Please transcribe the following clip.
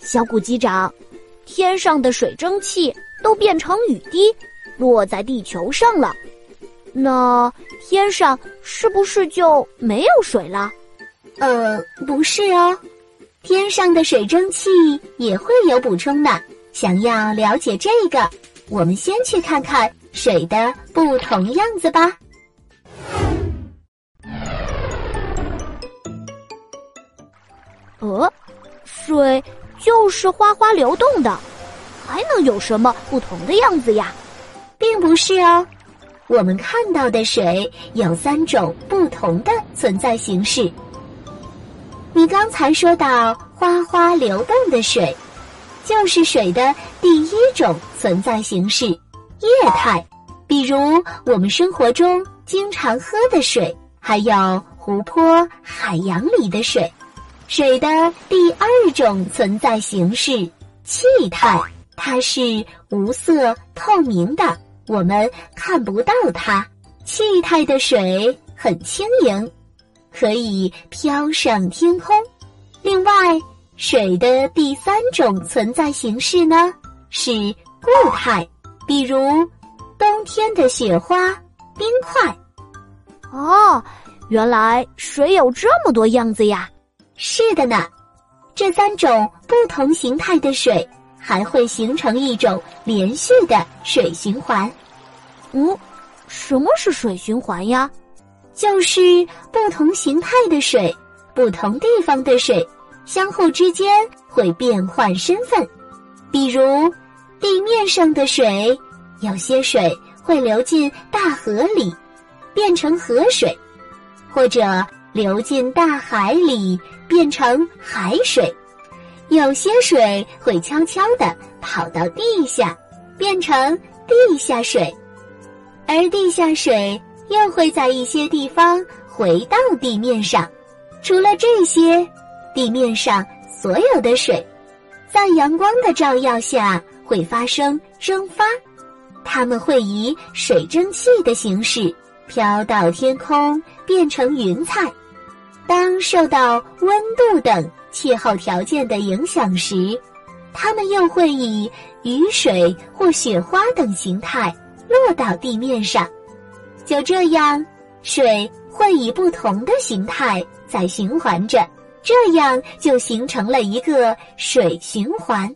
小谷机长，天上的水蒸气都变成雨滴，落在地球上了。那天上是不是就没有水了？呃，不是哦，天上的水蒸气也会有补充的。想要了解这个，我们先去看看水的不同样子吧。呃，水就是哗哗流动的，还能有什么不同的样子呀？并不是哦。我们看到的水有三种不同的存在形式。你刚才说到哗哗流动的水，就是水的第一种存在形式——液态。比如我们生活中经常喝的水，还有湖泊、海洋里的水。水的第二种存在形式——气态，它是无色透明的。我们看不到它，气态的水很轻盈，可以飘上天空。另外，水的第三种存在形式呢是固态，比如冬天的雪花、冰块。哦，原来水有这么多样子呀！是的呢，这三种不同形态的水。还会形成一种连续的水循环。嗯，什么是水循环呀？就是不同形态的水，不同地方的水，相互之间会变换身份。比如，地面上的水，有些水会流进大河里，变成河水，或者流进大海里，变成海水。有些水会悄悄地跑到地下，变成地下水，而地下水又会在一些地方回到地面上。除了这些，地面上所有的水，在阳光的照耀下会发生蒸发，它们会以水蒸气的形式飘到天空，变成云彩。当受到温度等。气候条件的影响时，它们又会以雨水或雪花等形态落到地面上。就这样，水会以不同的形态在循环着，这样就形成了一个水循环。